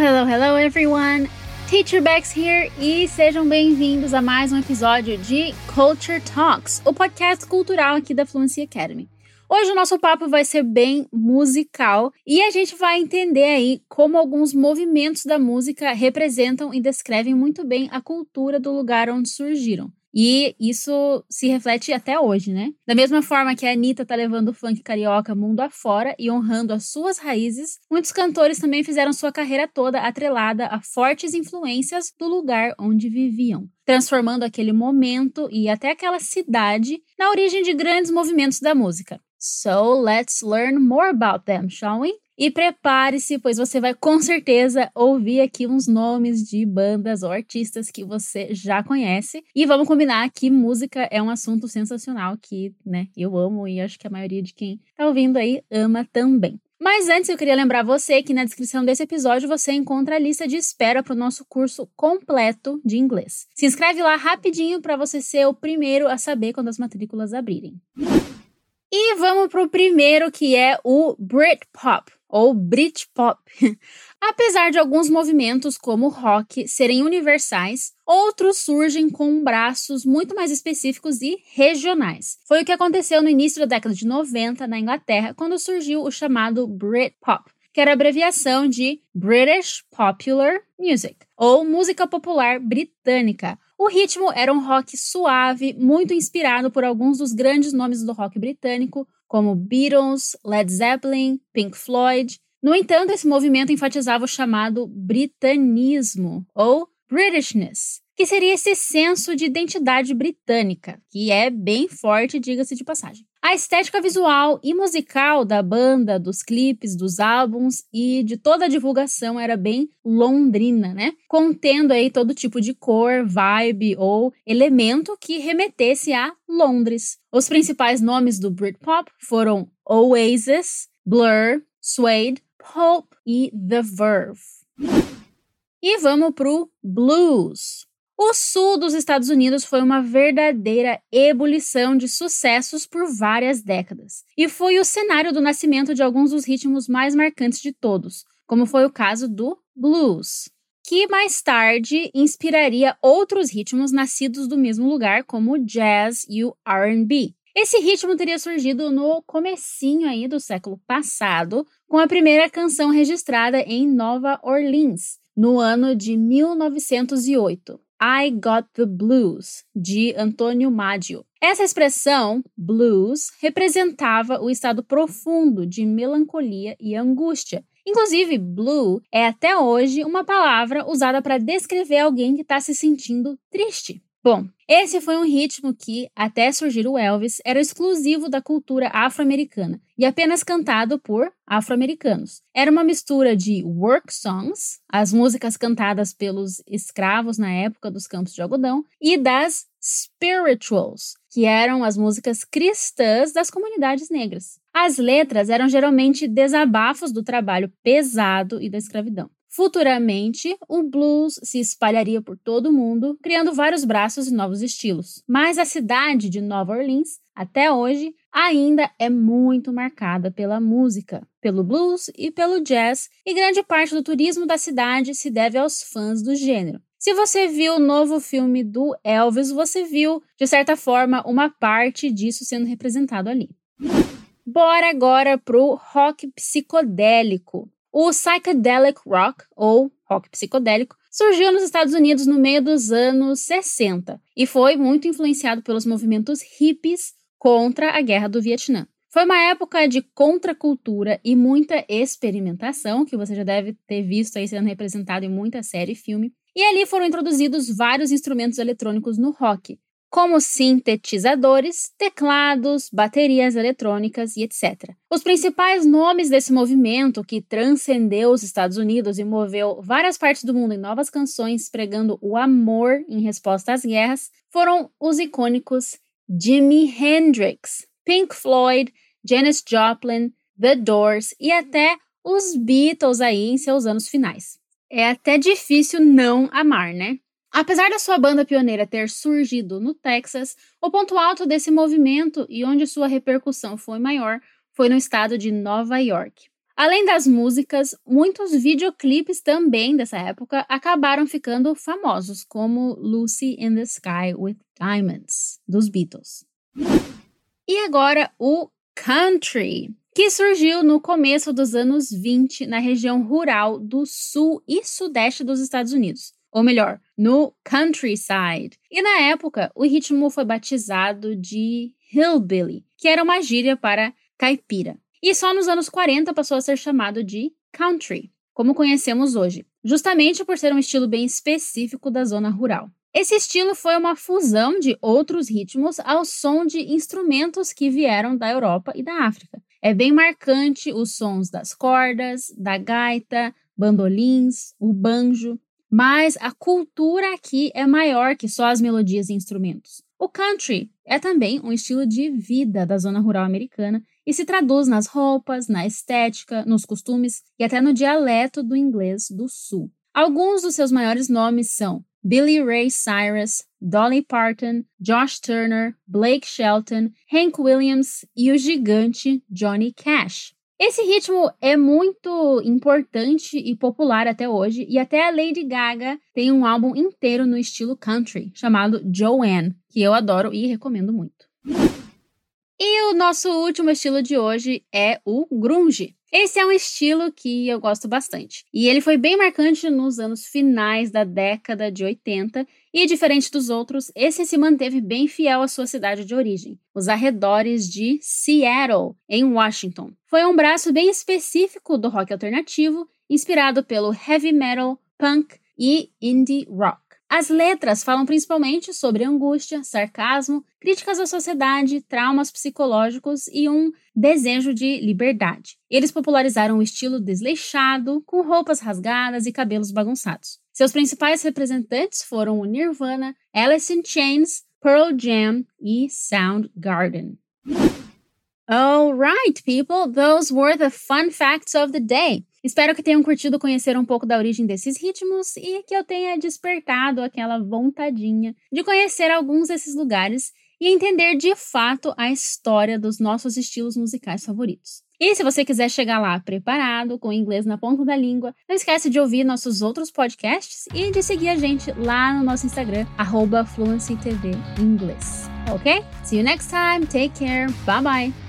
Hello, hello, everyone! Teacher Bex here e sejam bem-vindos a mais um episódio de Culture Talks, o podcast cultural aqui da Fluency Academy. Hoje o nosso papo vai ser bem musical e a gente vai entender aí como alguns movimentos da música representam e descrevem muito bem a cultura do lugar onde surgiram. E isso se reflete até hoje, né? Da mesma forma que a Anitta tá levando o funk carioca mundo afora e honrando as suas raízes, muitos cantores também fizeram sua carreira toda atrelada a fortes influências do lugar onde viviam, transformando aquele momento e até aquela cidade na origem de grandes movimentos da música. So let's learn more about them, shall we? E prepare-se, pois você vai com certeza ouvir aqui uns nomes de bandas ou artistas que você já conhece. E vamos combinar que música é um assunto sensacional que, né, eu amo e acho que a maioria de quem tá ouvindo aí ama também. Mas antes eu queria lembrar você que na descrição desse episódio você encontra a lista de espera para o nosso curso completo de inglês. Se inscreve lá rapidinho para você ser o primeiro a saber quando as matrículas abrirem. E vamos para o primeiro que é o Britpop ou Britpop. Apesar de alguns movimentos, como o rock, serem universais, outros surgem com braços muito mais específicos e regionais. Foi o que aconteceu no início da década de 90 na Inglaterra, quando surgiu o chamado Britpop, que era abreviação de British Popular Music, ou música popular britânica. O ritmo era um rock suave, muito inspirado por alguns dos grandes nomes do rock britânico, como Beatles, Led Zeppelin, Pink Floyd. No entanto, esse movimento enfatizava o chamado britanismo, ou Britishness, que seria esse senso de identidade britânica, que é bem forte, diga-se de passagem. A estética visual e musical da banda, dos clipes, dos álbuns e de toda a divulgação era bem londrina, né? Contendo aí todo tipo de cor, vibe ou elemento que remetesse a Londres. Os principais nomes do Britpop foram Oasis, Blur, Suede, Pulp e The Verve. E vamos pro blues. O sul dos Estados Unidos foi uma verdadeira ebulição de sucessos por várias décadas, e foi o cenário do nascimento de alguns dos ritmos mais marcantes de todos, como foi o caso do blues, que mais tarde inspiraria outros ritmos nascidos do mesmo lugar, como o jazz e o R&B. Esse ritmo teria surgido no comecinho aí do século passado, com a primeira canção registrada em Nova Orleans, no ano de 1908. I Got the Blues, de Antônio Maggio. Essa expressão, blues, representava o estado profundo de melancolia e angústia. Inclusive, blue é até hoje uma palavra usada para descrever alguém que está se sentindo triste. Bom, esse foi um ritmo que, até surgir o Elvis, era exclusivo da cultura afro-americana e apenas cantado por afro-americanos. Era uma mistura de work songs, as músicas cantadas pelos escravos na época dos campos de algodão, e das spirituals, que eram as músicas cristãs das comunidades negras. As letras eram geralmente desabafos do trabalho pesado e da escravidão. Futuramente, o blues se espalharia por todo o mundo, criando vários braços e novos estilos. Mas a cidade de Nova Orleans, até hoje, ainda é muito marcada pela música, pelo blues e pelo jazz, e grande parte do turismo da cidade se deve aos fãs do gênero. Se você viu o novo filme do Elvis, você viu, de certa forma, uma parte disso sendo representado ali. Bora agora pro rock psicodélico. O psychedelic rock, ou rock psicodélico, surgiu nos Estados Unidos no meio dos anos 60 e foi muito influenciado pelos movimentos hippies contra a Guerra do Vietnã. Foi uma época de contracultura e muita experimentação, que você já deve ter visto aí sendo representado em muita série e filme. E ali foram introduzidos vários instrumentos eletrônicos no rock, como sintetizadores, teclados, baterias eletrônicas e etc. Os principais nomes desse movimento, que transcendeu os Estados Unidos e moveu várias partes do mundo em novas canções pregando o amor em resposta às guerras, foram os icônicos Jimi Hendrix, Pink Floyd, Janis Joplin, The Doors e até os Beatles aí em seus anos finais. É até difícil não amar, né? Apesar da sua banda pioneira ter surgido no Texas, o ponto alto desse movimento e onde sua repercussão foi maior foi no estado de Nova York. Além das músicas, muitos videoclipes também dessa época acabaram ficando famosos, como Lucy in the Sky with Diamonds, dos Beatles. E agora o country, que surgiu no começo dos anos 20 na região rural do sul e sudeste dos Estados Unidos, ou melhor, no countryside. E na época, o ritmo foi batizado de hillbilly, que era uma gíria para caipira. E só nos anos 40 passou a ser chamado de country, como conhecemos hoje, justamente por ser um estilo bem específico da zona rural. Esse estilo foi uma fusão de outros ritmos ao som de instrumentos que vieram da Europa e da África. É bem marcante os sons das cordas, da gaita, bandolins, o banjo, mas a cultura aqui é maior que só as melodias e instrumentos. O country é também um estilo de vida da zona rural americana e se traduz nas roupas, na estética, nos costumes e até no dialeto do inglês do sul. Alguns dos seus maiores nomes são Billy Ray Cyrus, Dolly Parton, Josh Turner, Blake Shelton, Hank Williams e o gigante Johnny Cash. Esse ritmo é muito importante e popular até hoje, e até a Lady Gaga tem um álbum inteiro no estilo country, chamado Joanne, que eu adoro e recomendo muito. E o nosso último estilo de hoje é o grunge. Esse é um estilo que eu gosto bastante. E ele foi bem marcante nos anos finais da década de 80 e, diferente dos outros, esse se manteve bem fiel à sua cidade de origem, os arredores de Seattle, em Washington. Foi um braço bem específico do rock alternativo, inspirado pelo heavy metal, punk e indie rock. As letras falam principalmente sobre angústia, sarcasmo, críticas à sociedade, traumas psicológicos e um desejo de liberdade. Eles popularizaram o estilo desleixado, com roupas rasgadas e cabelos bagunçados. Seus principais representantes foram o Nirvana, Alice in Chains, Pearl Jam e Soundgarden. All right, people, those were the fun facts of the day. Espero que tenham curtido conhecer um pouco da origem desses ritmos e que eu tenha despertado aquela vontadinha de conhecer alguns desses lugares e entender de fato a história dos nossos estilos musicais favoritos. E se você quiser chegar lá preparado, com inglês na ponta da língua, não esquece de ouvir nossos outros podcasts e de seguir a gente lá no nosso Instagram, FluencyTV Inglês. Ok? See you next time. Take care. Bye bye.